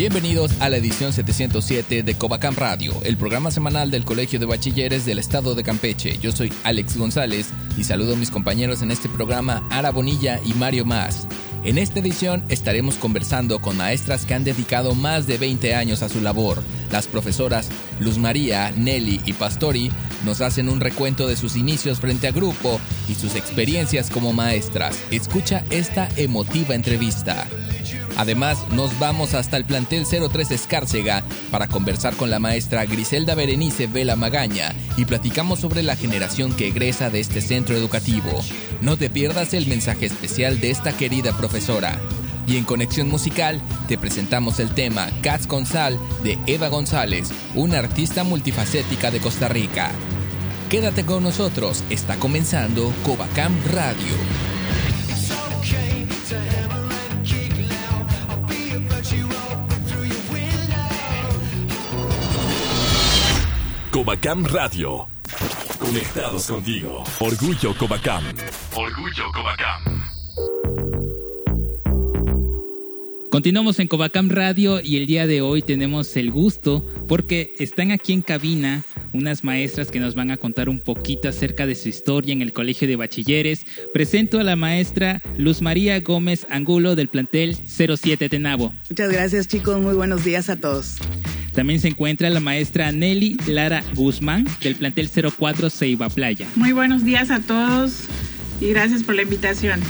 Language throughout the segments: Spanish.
Bienvenidos a la edición 707 de Covacam Radio, el programa semanal del Colegio de Bachilleres del Estado de Campeche. Yo soy Alex González y saludo a mis compañeros en este programa, Ara Bonilla y Mario Más. En esta edición estaremos conversando con maestras que han dedicado más de 20 años a su labor. Las profesoras Luz María, Nelly y Pastori nos hacen un recuento de sus inicios frente a grupo y sus experiencias como maestras. Escucha esta emotiva entrevista. Además, nos vamos hasta el plantel 03 Escárcega para conversar con la maestra Griselda Berenice Vela Magaña y platicamos sobre la generación que egresa de este centro educativo. No te pierdas el mensaje especial de esta querida profesora. Y en Conexión Musical te presentamos el tema Cats con Sal de Eva González, una artista multifacética de Costa Rica. Quédate con nosotros, está comenzando Covacam Radio. Covacam Radio. Conectados contigo. Orgullo Covacam. Orgullo Covacam. Continuamos en Covacam Radio y el día de hoy tenemos el gusto porque están aquí en cabina unas maestras que nos van a contar un poquito acerca de su historia en el Colegio de Bachilleres. Presento a la maestra Luz María Gómez Angulo del plantel 07 Tenabo. Muchas gracias chicos, muy buenos días a todos. También se encuentra la maestra Nelly Lara Guzmán del plantel 04 Ceiba Playa. Muy buenos días a todos y gracias por la invitación.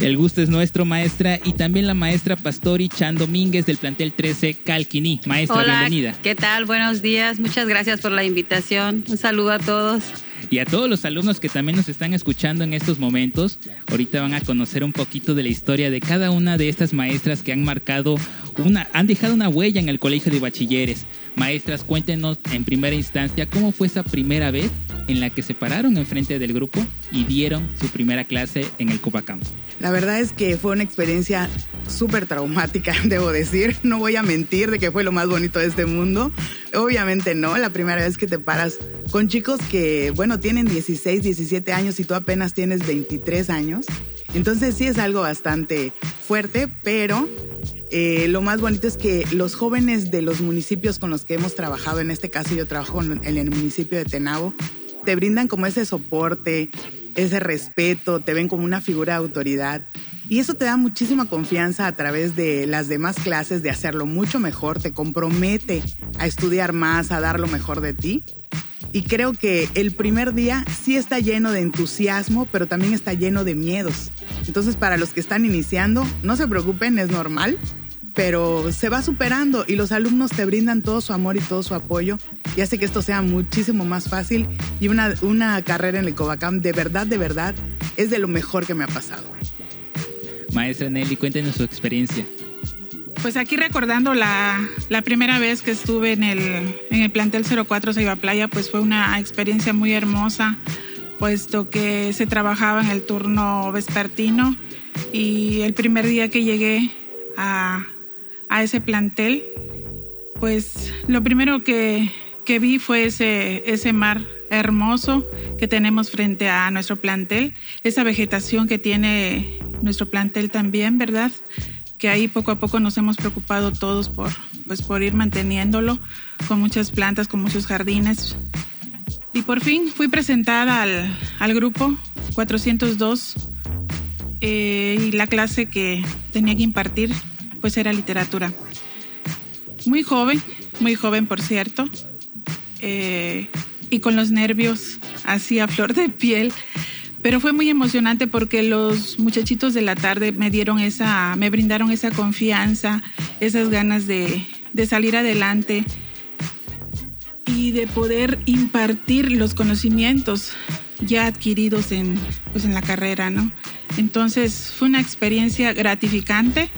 El gusto es nuestro, maestra, y también la maestra Pastori Chan Domínguez del plantel 13 Calquiní. Maestra, Hola, bienvenida. ¿Qué tal? Buenos días. Muchas gracias por la invitación. Un saludo a todos. Y a todos los alumnos que también nos están escuchando en estos momentos, ahorita van a conocer un poquito de la historia de cada una de estas maestras que han marcado una, han dejado una huella en el colegio de bachilleres. Maestras, cuéntenos en primera instancia cómo fue esa primera vez en la que se pararon enfrente del grupo y dieron su primera clase en el Copacam. La verdad es que fue una experiencia súper traumática, debo decir. No voy a mentir de que fue lo más bonito de este mundo. Obviamente no, la primera vez que te paras con chicos que, bueno, tienen 16, 17 años y tú apenas tienes 23 años. Entonces sí es algo bastante fuerte, pero eh, lo más bonito es que los jóvenes de los municipios con los que hemos trabajado, en este caso yo trabajo en el municipio de Tenabo, te brindan como ese soporte, ese respeto, te ven como una figura de autoridad. Y eso te da muchísima confianza a través de las demás clases de hacerlo mucho mejor, te compromete a estudiar más, a dar lo mejor de ti. Y creo que el primer día sí está lleno de entusiasmo, pero también está lleno de miedos. Entonces, para los que están iniciando, no se preocupen, es normal pero se va superando y los alumnos te brindan todo su amor y todo su apoyo y hace que esto sea muchísimo más fácil y una, carrera en el Covacam de verdad, de verdad, es de lo mejor que me ha pasado. Maestra Nelly, cuéntenos su experiencia. Pues aquí recordando la, la primera vez que estuve en el, en el plantel 04 Ceiba Playa, pues fue una experiencia muy hermosa, puesto que se trabajaba en el turno vespertino y el primer día que llegué a, a ese plantel, pues lo primero que, que vi fue ese, ese mar hermoso que tenemos frente a nuestro plantel, esa vegetación que tiene nuestro plantel también, ¿verdad? Que ahí poco a poco nos hemos preocupado todos por, pues, por ir manteniéndolo con muchas plantas, con muchos jardines. Y por fin fui presentada al, al grupo 402 eh, y la clase que tenía que impartir pues era literatura. Muy joven, muy joven por cierto, eh, y con los nervios así a flor de piel, pero fue muy emocionante porque los muchachitos de la tarde me dieron esa, me brindaron esa confianza, esas ganas de, de salir adelante y de poder impartir los conocimientos ya adquiridos en, pues en la carrera, ¿no? Entonces fue una experiencia gratificante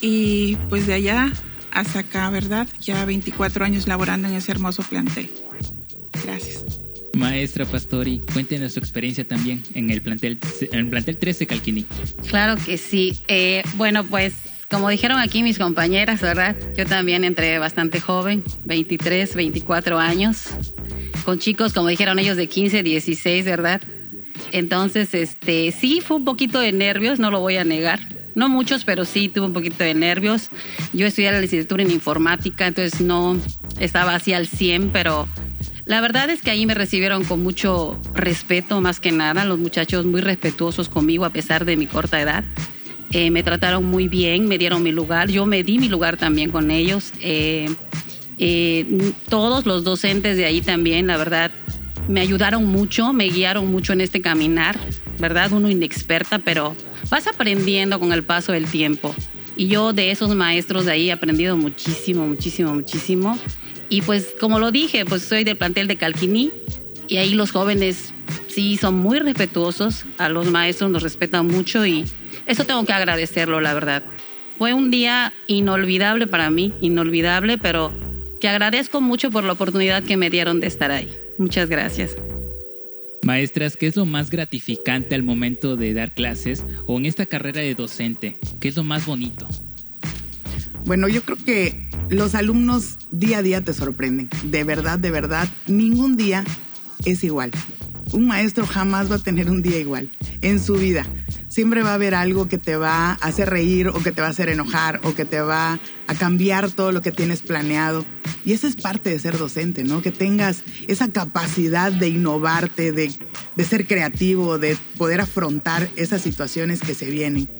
y pues de allá hasta acá, ¿verdad? Ya 24 años laborando en ese hermoso plantel. Gracias. Maestra Pastori, cuéntenos su experiencia también en el plantel, en el plantel 13 Calquini. Claro que sí. Eh, bueno, pues como dijeron aquí mis compañeras, ¿verdad? Yo también entré bastante joven, 23, 24 años, con chicos, como dijeron ellos, de 15, 16, ¿verdad? Entonces, este, sí, fue un poquito de nervios, no lo voy a negar. No muchos, pero sí tuve un poquito de nervios. Yo estudié la licenciatura en informática, entonces no estaba así al 100, pero la verdad es que ahí me recibieron con mucho respeto, más que nada, los muchachos muy respetuosos conmigo a pesar de mi corta edad. Eh, me trataron muy bien, me dieron mi lugar, yo me di mi lugar también con ellos. Eh, eh, todos los docentes de ahí también, la verdad, me ayudaron mucho, me guiaron mucho en este caminar, ¿verdad? Uno inexperta, pero vas aprendiendo con el paso del tiempo. Y yo de esos maestros de ahí he aprendido muchísimo, muchísimo, muchísimo. Y pues como lo dije, pues soy del plantel de Calquiní y ahí los jóvenes sí son muy respetuosos, a los maestros nos respetan mucho y eso tengo que agradecerlo, la verdad. Fue un día inolvidable para mí, inolvidable, pero que agradezco mucho por la oportunidad que me dieron de estar ahí. Muchas gracias. Maestras, ¿qué es lo más gratificante al momento de dar clases o en esta carrera de docente? ¿Qué es lo más bonito? Bueno, yo creo que los alumnos día a día te sorprenden. De verdad, de verdad, ningún día es igual. Un maestro jamás va a tener un día igual en su vida. Siempre va a haber algo que te va a hacer reír o que te va a hacer enojar o que te va a cambiar todo lo que tienes planeado. Y esa es parte de ser docente, ¿no? Que tengas esa capacidad de innovarte, de, de ser creativo, de poder afrontar esas situaciones que se vienen.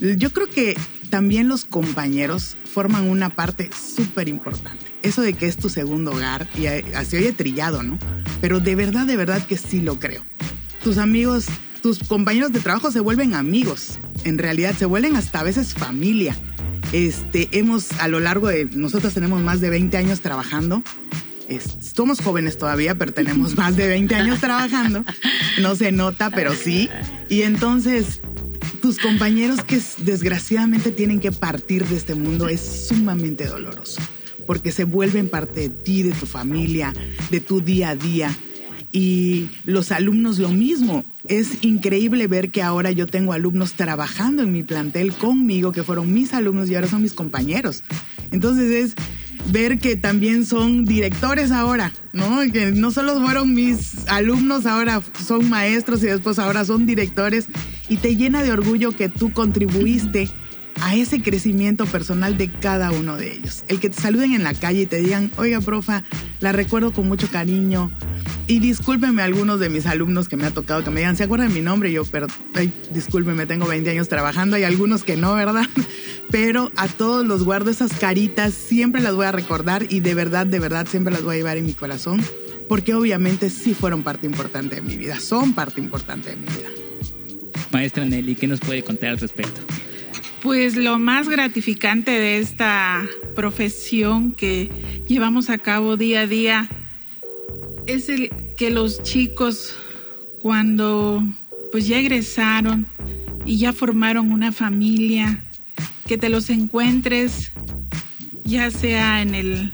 Yo creo que también los compañeros forman una parte súper importante. Eso de que es tu segundo hogar, y así oye trillado, ¿no? Pero de verdad, de verdad que sí lo creo. Tus amigos, tus compañeros de trabajo se vuelven amigos. En realidad se vuelven hasta a veces familia. Este, hemos a lo largo de, nosotros tenemos más de 20 años trabajando. somos jóvenes todavía, pero tenemos más de 20 años trabajando. No se nota, pero sí. Y entonces, tus compañeros que desgraciadamente tienen que partir de este mundo es sumamente doloroso, porque se vuelven parte de ti, de tu familia, de tu día a día. Y los alumnos lo mismo. Es increíble ver que ahora yo tengo alumnos trabajando en mi plantel conmigo, que fueron mis alumnos y ahora son mis compañeros. Entonces es ver que también son directores ahora, ¿no? Que no solo fueron mis alumnos, ahora son maestros y después ahora son directores y te llena de orgullo que tú contribuiste a ese crecimiento personal de cada uno de ellos. El que te saluden en la calle y te digan, oiga, profa, la recuerdo con mucho cariño. Y discúlpenme algunos de mis alumnos que me ha tocado que me digan, ¿se acuerdan de mi nombre? Y yo, pero, ay, discúlpenme, tengo 20 años trabajando, hay algunos que no, ¿verdad? Pero a todos los guardo esas caritas, siempre las voy a recordar y de verdad, de verdad, siempre las voy a llevar en mi corazón, porque obviamente sí fueron parte importante de mi vida, son parte importante de mi vida. Maestra Nelly, ¿qué nos puede contar al respecto? Pues lo más gratificante de esta profesión que llevamos a cabo día a día es el que los chicos cuando pues ya egresaron y ya formaron una familia, que te los encuentres ya sea en el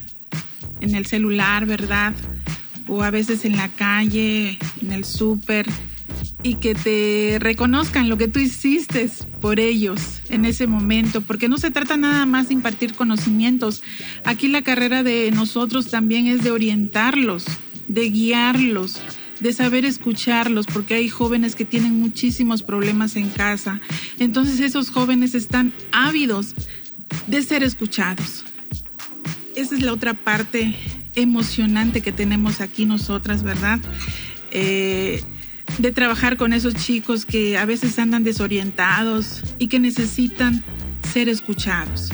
en el celular, ¿verdad? O a veces en la calle, en el súper y que te reconozcan lo que tú hiciste por ellos en ese momento, porque no se trata nada más de impartir conocimientos. Aquí la carrera de nosotros también es de orientarlos, de guiarlos, de saber escucharlos, porque hay jóvenes que tienen muchísimos problemas en casa. Entonces esos jóvenes están ávidos de ser escuchados. Esa es la otra parte emocionante que tenemos aquí nosotras, ¿verdad? Eh, de trabajar con esos chicos que a veces andan desorientados y que necesitan ser escuchados.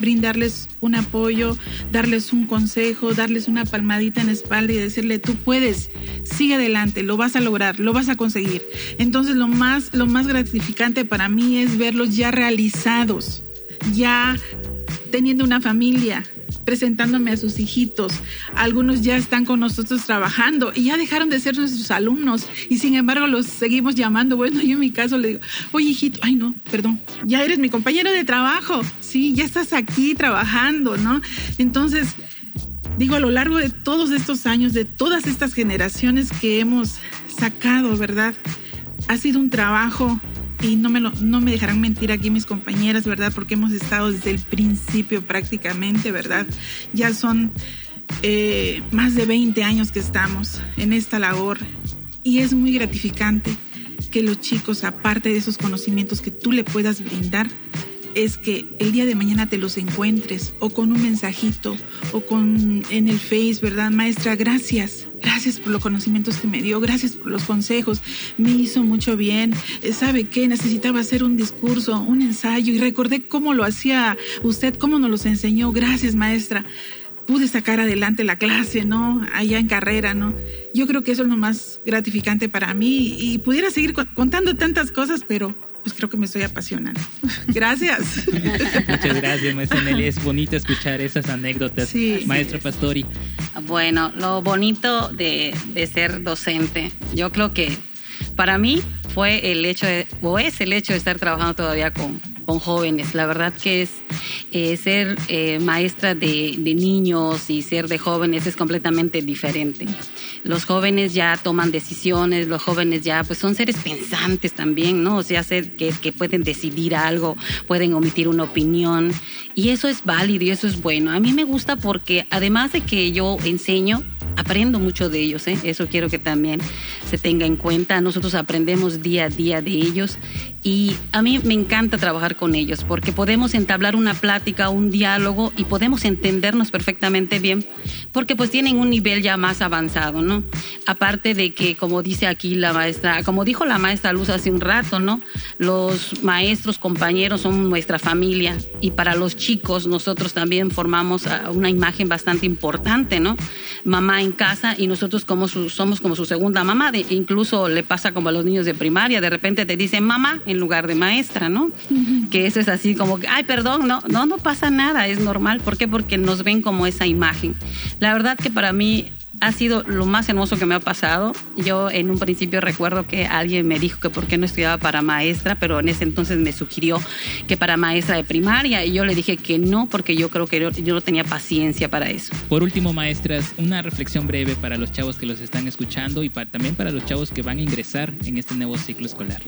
Brindarles un apoyo, darles un consejo, darles una palmadita en la espalda y decirle, tú puedes, sigue adelante, lo vas a lograr, lo vas a conseguir. Entonces lo más, lo más gratificante para mí es verlos ya realizados, ya teniendo una familia, presentándome a sus hijitos. Algunos ya están con nosotros trabajando y ya dejaron de ser nuestros alumnos y sin embargo los seguimos llamando. Bueno, yo en mi caso le digo, oye hijito, ay no, perdón, ya eres mi compañero de trabajo, sí, ya estás aquí trabajando, ¿no? Entonces, digo, a lo largo de todos estos años, de todas estas generaciones que hemos sacado, ¿verdad? Ha sido un trabajo y no me, lo, no me dejarán mentir aquí mis compañeras, ¿verdad? Porque hemos estado desde el principio prácticamente, ¿verdad? Ya son eh, más de 20 años que estamos en esta labor y es muy gratificante que los chicos, aparte de esos conocimientos que tú le puedas brindar, es que el día de mañana te los encuentres o con un mensajito o con en el Face, ¿verdad, maestra? Gracias. Gracias por los conocimientos que me dio, gracias por los consejos, me hizo mucho bien. Eh, ¿Sabe qué? Necesitaba hacer un discurso, un ensayo y recordé cómo lo hacía usted, cómo nos los enseñó. Gracias, maestra. Pude sacar adelante la clase, ¿no? Allá en carrera, ¿no? Yo creo que eso es lo más gratificante para mí y pudiera seguir contando tantas cosas, pero pues creo que me estoy apasionando. Gracias. Muchas gracias, maestra Nelly. Es bonito escuchar esas anécdotas. Sí, Maestro Pastori. Bueno, lo bonito de, de ser docente, yo creo que para mí fue el hecho de, o es el hecho de estar trabajando todavía con, con jóvenes. La verdad que es eh, ser eh, maestra de, niños y ser de jóvenes es completamente diferente. Los jóvenes ya toman decisiones, los jóvenes ya pues son seres pensantes también, ¿no? O sea, que, que pueden decidir algo, pueden omitir una opinión y eso es válido y eso es bueno. A mí me gusta porque además de que yo enseño, aprendo mucho de ellos, ¿eh? eso quiero que también se tenga en cuenta. Nosotros aprendemos día a día de ellos y a mí me encanta trabajar con ellos porque podemos entablar una plática, un diálogo y podemos entendernos perfectamente bien porque pues tienen un nivel ya más avanzado, ¿no? Aparte de que, como dice aquí la maestra, como dijo la maestra Luz hace un rato, ¿no? Los maestros, compañeros son nuestra familia y para los chicos nosotros también formamos una imagen bastante importante, ¿no? Mamá en casa y nosotros como somos como su segunda mamá, de, incluso le pasa como a los niños de primaria, de repente te dicen mamá en lugar de maestra, ¿no? Que eso es así como que, ay, perdón, no, no, no pasa nada, es normal. ¿Por qué? Porque nos ven como esa imagen. La verdad que para mí ha sido lo más hermoso que me ha pasado. Yo en un principio recuerdo que alguien me dijo que por qué no estudiaba para maestra, pero en ese entonces me sugirió que para maestra de primaria y yo le dije que no porque yo creo que yo, no tenía paciencia para eso. Por último, maestras, una reflexión breve para los chavos que los están escuchando y también para los chavos que van a ingresar en este nuevo ciclo escolar.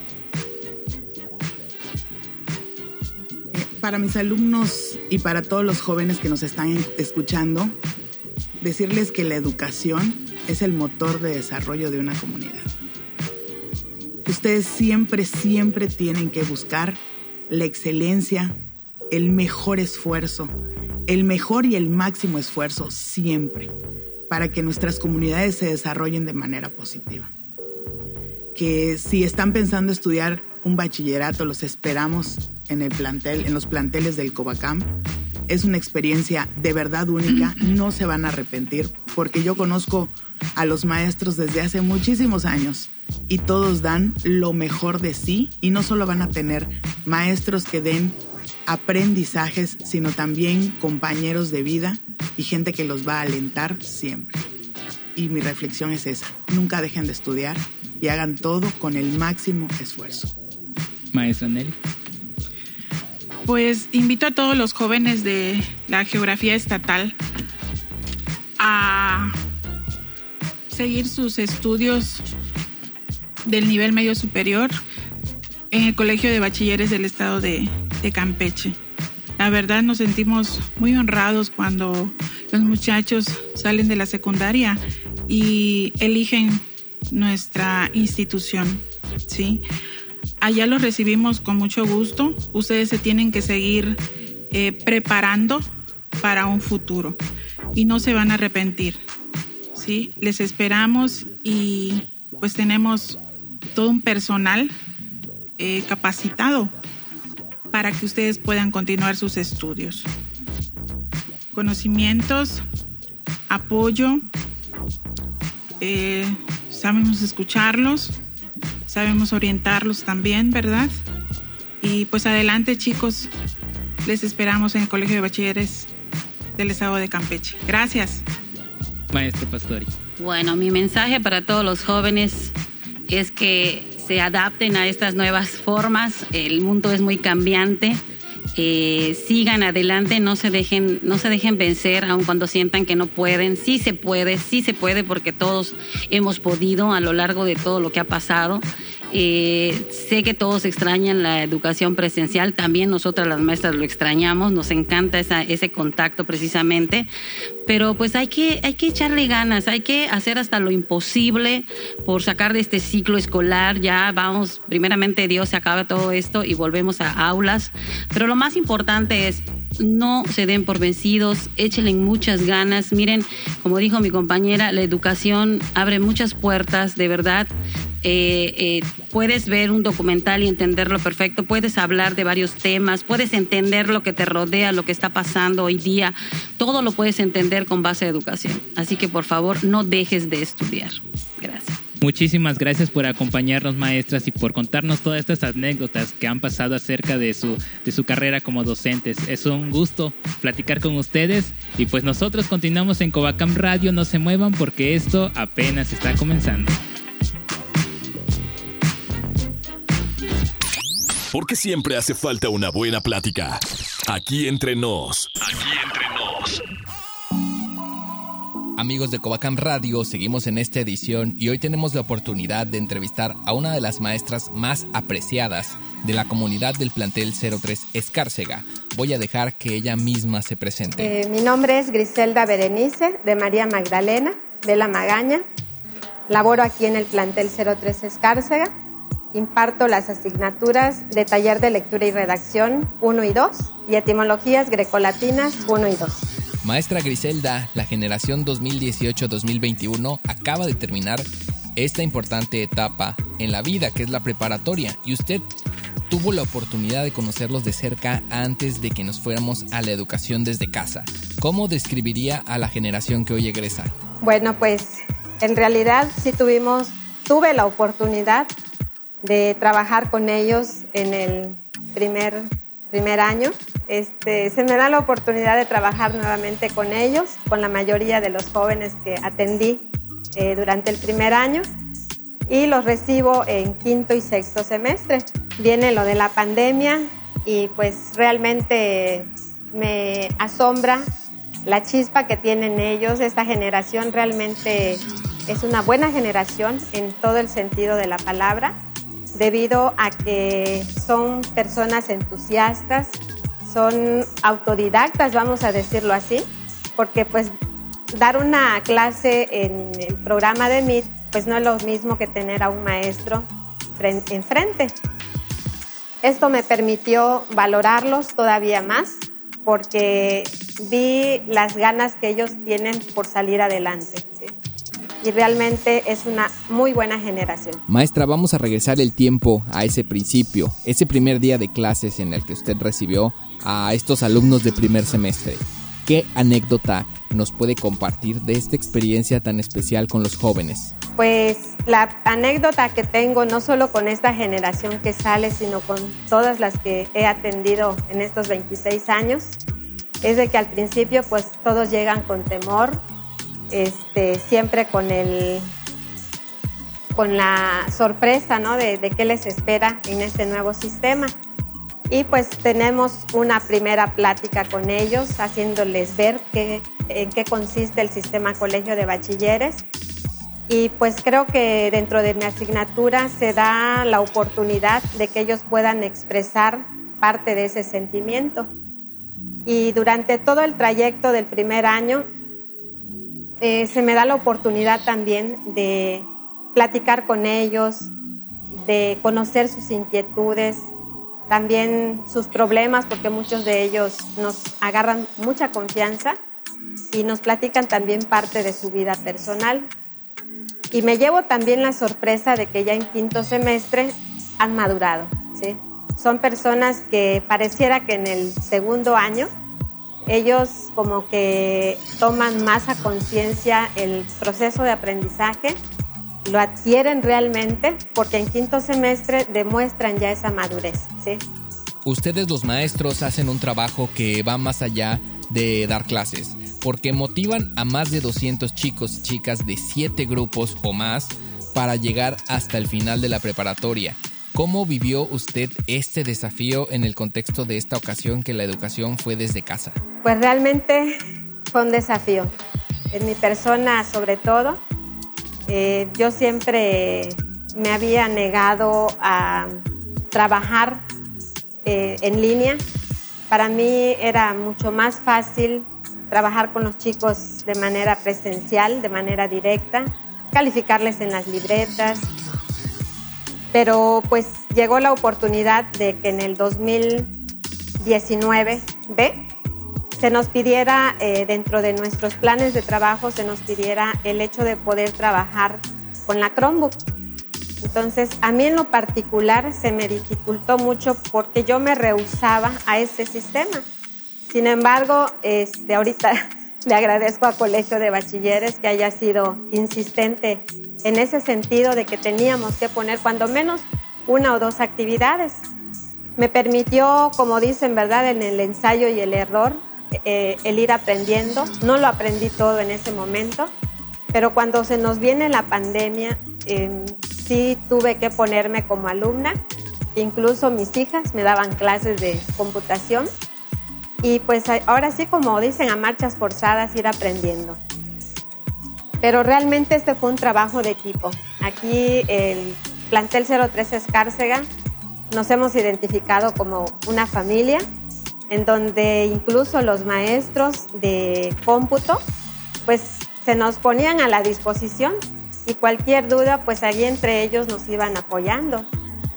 Para mis alumnos y para todos los jóvenes que nos están escuchando, decirles que la educación es el motor de desarrollo de una comunidad. Ustedes siempre, siempre tienen que buscar la excelencia, el mejor esfuerzo, el mejor y el máximo esfuerzo siempre para que nuestras comunidades se desarrollen de manera positiva. Que si están pensando estudiar un bachillerato, los esperamos en el plantel, en los planteles del Covacam es una experiencia de verdad única, no se van a arrepentir, porque yo conozco a los maestros desde hace muchísimos años y todos dan lo mejor de sí y no solo van a tener maestros que den aprendizajes, sino también compañeros de vida y gente que los va a alentar siempre. Y mi reflexión es esa, nunca dejen de estudiar y hagan todo con el máximo esfuerzo. Maestra Nelly. Pues invito a todos los jóvenes de la geografía estatal a seguir sus estudios del nivel medio superior en el Colegio de Bachilleres del Estado de, Campeche. La verdad nos sentimos muy honrados cuando los muchachos salen de la secundaria y eligen nuestra institución, ¿sí? Allá los recibimos con mucho gusto. Ustedes se tienen que seguir eh, preparando para un futuro y no se van a arrepentir. ¿sí? Les esperamos y pues tenemos todo un personal eh, capacitado para que ustedes puedan continuar sus estudios. Conocimientos, apoyo, eh, sabemos escucharlos sabemos orientarlos también, ¿verdad? Y pues adelante chicos, les esperamos en el Colegio de Bachilleres del Estado de Campeche. Gracias. Maestro Pastori. Bueno, mi mensaje para todos los jóvenes es que se adapten a estas nuevas formas. El mundo es muy cambiante eh, sigan adelante, no se dejen, no se dejen vencer, aun cuando sientan que no pueden. Sí se puede, sí se puede, porque todos hemos podido a lo largo de todo lo que ha pasado. Eh, sé que todos extrañan la educación presencial, también nosotras las maestras lo extrañamos, nos encanta esa, ese contacto precisamente, pero pues hay que, hay que echarle ganas, hay que hacer hasta lo imposible por sacar de este ciclo escolar, ya vamos, primeramente Dios se acaba todo esto y volvemos a aulas, pero lo más importante es no se den por vencidos, échenle muchas ganas. Miren, como dijo mi compañera, la educación abre muchas puertas, de verdad. Eh, eh, puedes ver un documental y entenderlo perfecto, puedes hablar de varios temas, puedes entender lo que te rodea, lo que está pasando hoy día, todo lo puedes entender con base de educación. Así que por favor, no dejes de estudiar. Gracias. Muchísimas gracias por acompañarnos, maestras, y por contarnos todas estas anécdotas que han pasado acerca de su, de su carrera como docentes. Es un gusto platicar con ustedes y pues nosotros continuamos en Covacam Radio. No se muevan porque esto apenas está comenzando. Porque siempre hace falta una buena plática. Aquí entre nos. Aquí entre nos. Amigos de Covacam Radio, seguimos en esta edición y hoy tenemos la oportunidad de entrevistar a una de las maestras más apreciadas de la comunidad del plantel 03 Escárcega. Voy a dejar que ella misma se presente. Eh, mi nombre es Griselda Berenice de María Magdalena de La Magaña. Laboro aquí en el plantel 03 Escárcega imparto las asignaturas de taller de lectura y redacción 1 y 2 y etimologías grecolatinas 1 y 2. Maestra Griselda, la generación 2018-2021 acaba de terminar esta importante etapa en la vida que es la preparatoria y usted tuvo la oportunidad de conocerlos de cerca antes de que nos fuéramos a la educación desde casa. ¿Cómo describiría a la generación que hoy egresa? Bueno, pues en realidad sí tuvimos, tuve la oportunidad de trabajar con ellos en el primer, primer año. Este, se me da la oportunidad de trabajar nuevamente con ellos, con la mayoría de los jóvenes que atendí eh, durante el primer año y los recibo en quinto y sexto semestre. Viene lo de la pandemia y pues realmente me asombra la chispa que tienen ellos. Esta generación realmente es una buena generación en todo el sentido de la palabra debido a que son personas entusiastas, son autodidactas, vamos a decirlo así, porque pues dar una clase en el programa de MIT pues no es lo mismo que tener a un maestro enfrente. Esto me permitió valorarlos todavía más porque vi las ganas que ellos tienen por salir adelante y realmente es una muy buena generación. Maestra, vamos a regresar el tiempo a ese principio, ese primer día de clases en el que usted recibió a estos alumnos de primer semestre. ¿Qué anécdota nos puede compartir de esta experiencia tan especial con los jóvenes? Pues la anécdota que tengo no solo con esta generación que sale, sino con todas las que he atendido en estos 26 años, es de que al principio pues todos llegan con temor, este, siempre con el con la sorpresa de, de qué les espera en este nuevo sistema. Y pues tenemos una primera plática con ellos, haciéndoles ver qué, en qué consiste el sistema colegio de bachilleres. Y pues creo que dentro de mi asignatura se da la oportunidad de que ellos puedan expresar parte de ese sentimiento. Y durante todo el trayecto del primer año eh, se me da la oportunidad también de platicar con ellos, de conocer sus inquietudes, también sus problemas, porque muchos de ellos nos agarran mucha confianza y nos platican también parte de su vida personal. Y me llevo también la sorpresa de que ya en quinto semestre han madurado. Son personas que pareciera que en el segundo año ellos como que toman más a conciencia el proceso de aprendizaje, lo adquieren realmente porque en quinto semestre demuestran ya esa madurez. ¿sí? Ustedes los maestros hacen un trabajo que va más allá de dar clases, porque motivan a más de 200 chicos y chicas de 7 grupos o más para llegar hasta el final de la preparatoria. ¿Cómo vivió usted este desafío en el contexto de esta ocasión que la educación fue desde casa? Pues realmente fue un desafío. En mi persona sobre todo, eh, yo siempre me había negado a trabajar eh, en línea. Para mí era mucho más fácil trabajar con los chicos de manera presencial, de manera directa, calificarles en las libretas. Pero pues llegó la oportunidad de que en el 2019 ¿ve? se nos pidiera, eh, dentro de nuestros planes de trabajo, se nos pidiera el hecho de poder trabajar con la Chromebook. Entonces, a mí en lo particular se me dificultó mucho porque yo me rehusaba a ese sistema. Sin embargo, este, ahorita le agradezco a Colegio de Bachilleres que haya sido insistente en ese sentido de que teníamos que poner cuando menos una o dos actividades. Me permitió, como dicen, ¿verdad?, en el ensayo y el error, eh, el ir aprendiendo. No lo aprendí todo en ese momento, pero cuando se nos viene la pandemia, eh, sí tuve que ponerme como alumna. Incluso mis hijas me daban clases de computación. Y pues ahora sí, como dicen, a marchas forzadas ir aprendiendo. Pero realmente este fue un trabajo de equipo. Aquí el plantel 03 Escárcega nos hemos identificado como una familia en donde incluso los maestros de cómputo pues se nos ponían a la disposición y cualquier duda pues allí entre ellos nos iban apoyando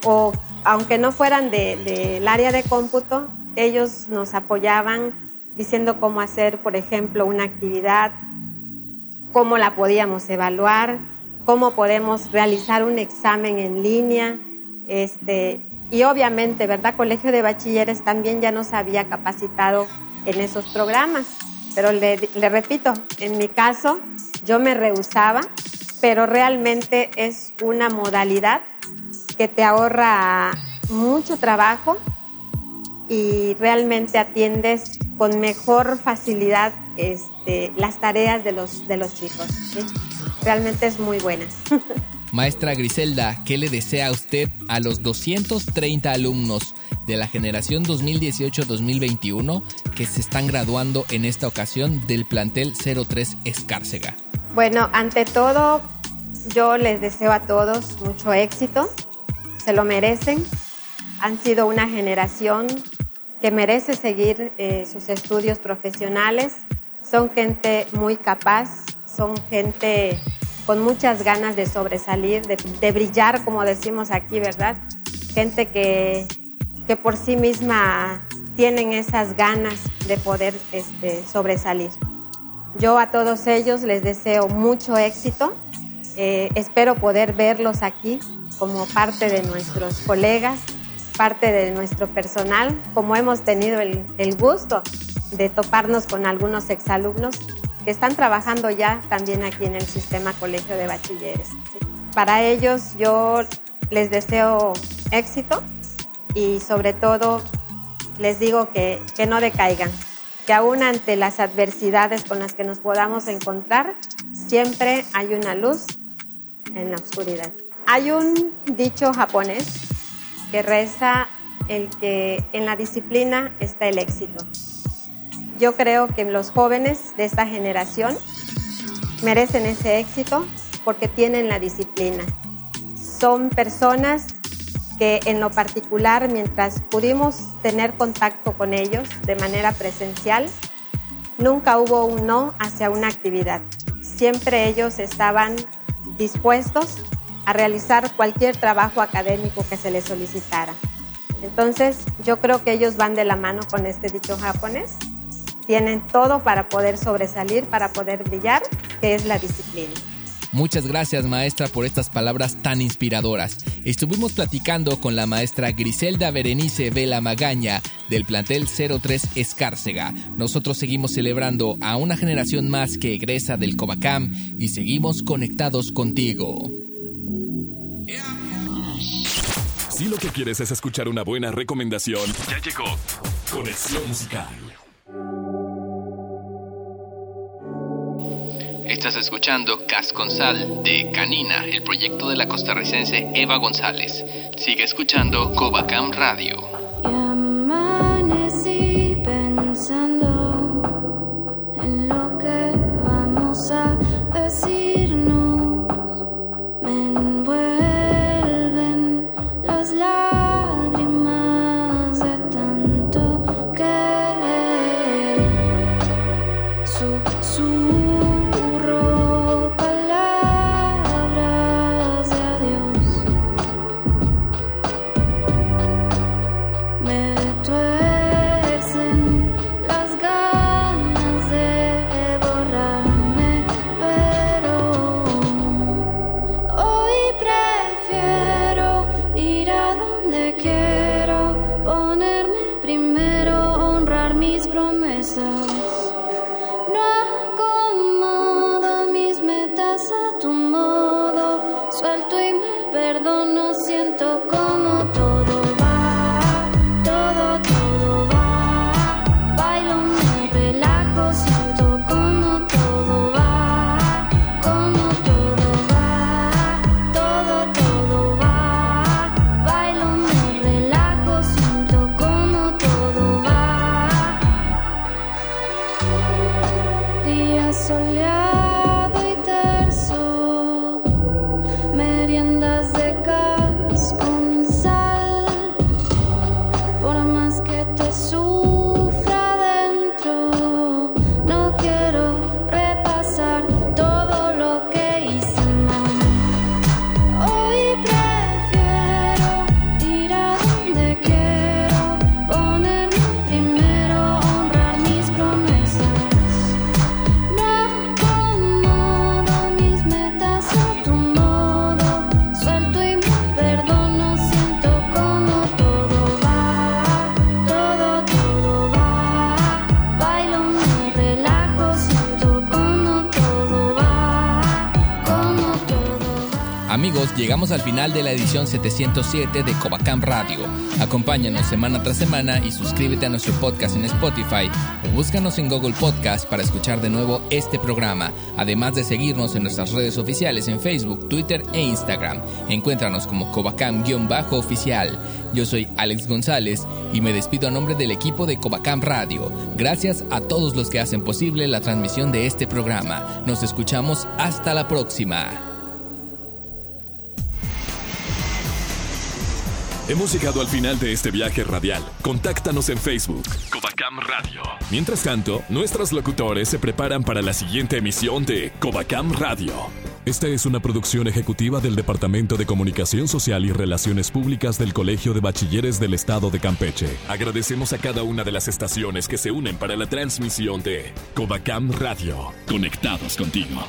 o aunque no fueran del de, área de cómputo ellos nos apoyaban diciendo cómo hacer por ejemplo una actividad cómo la podíamos evaluar cómo podemos realizar un examen en línea este y obviamente, ¿verdad? Colegio de Bachilleres también ya nos había capacitado en esos programas. Pero le, repito, en mi caso yo me rehusaba, pero realmente es una modalidad que te ahorra mucho trabajo y realmente atiendes con mejor facilidad este, las tareas de los, de los chicos. Realmente es muy buena. Maestra Griselda, ¿qué le desea a usted a los 230 alumnos de la generación 2018-2021 que se están graduando en esta ocasión del plantel 03 Escárcega? Bueno, ante todo, yo les deseo a todos mucho éxito, se lo merecen, han sido una generación que merece seguir eh, sus estudios profesionales, son gente muy capaz, son gente con muchas ganas de sobresalir, de, brillar, como decimos aquí, ¿verdad? Gente que, que, por sí misma tienen esas ganas de poder este, sobresalir. Yo a todos ellos les deseo mucho éxito. Eh, espero poder verlos aquí como parte de nuestros colegas, parte de nuestro personal, como hemos tenido el, gusto de toparnos con algunos exalumnos que están trabajando ya también aquí en el sistema colegio de bachilleres. Para ellos yo les deseo éxito y sobre todo les digo que, que no decaigan, que aún ante las adversidades con las que nos podamos encontrar, siempre hay una luz en la oscuridad. Hay un dicho japonés que reza el que en la disciplina está el éxito. Yo creo que los jóvenes de esta generación merecen ese éxito porque tienen la disciplina. Son personas que en lo particular, mientras pudimos tener contacto con ellos de manera presencial, nunca hubo un no hacia una actividad. Siempre ellos estaban dispuestos a realizar cualquier trabajo académico que se les solicitara. Entonces, yo creo que ellos van de la mano con este dicho japonés tienen todo para poder sobresalir, para poder brillar, que es la disciplina. Muchas gracias maestra por estas palabras tan inspiradoras. Estuvimos platicando con la maestra Griselda Berenice Vela Magaña del plantel 03 Escárcega. Nosotros seguimos celebrando a una generación más que egresa del Covacam y seguimos conectados contigo. Si lo que quieres es escuchar una buena recomendación, ya llegó Conexión Musical. Estás escuchando Casconsal de Canina, el proyecto de la costarricense Eva González. Sigue escuchando Covacam Radio. De la edición 707 de Covacam Radio. Acompáñanos semana tras semana y suscríbete a nuestro podcast en Spotify o búscanos en Google Podcast para escuchar de nuevo este programa, además de seguirnos en nuestras redes oficiales en Facebook, Twitter e Instagram. Encuéntranos como Covacam-oficial. Yo soy Alex González y me despido a nombre del equipo de Covacam Radio. Gracias a todos los que hacen posible la transmisión de este programa. Nos escuchamos hasta la próxima. Hemos llegado al final de este viaje radial. Contáctanos en Facebook. Covacam Radio. Mientras tanto, nuestros locutores se preparan para la siguiente emisión de Covacam Radio. Esta es una producción ejecutiva del Departamento de Comunicación Social y Relaciones Públicas del Colegio de Bachilleres del Estado de Campeche. Agradecemos a cada una de las estaciones que se unen para la transmisión de Covacam Radio. Conectados contigo.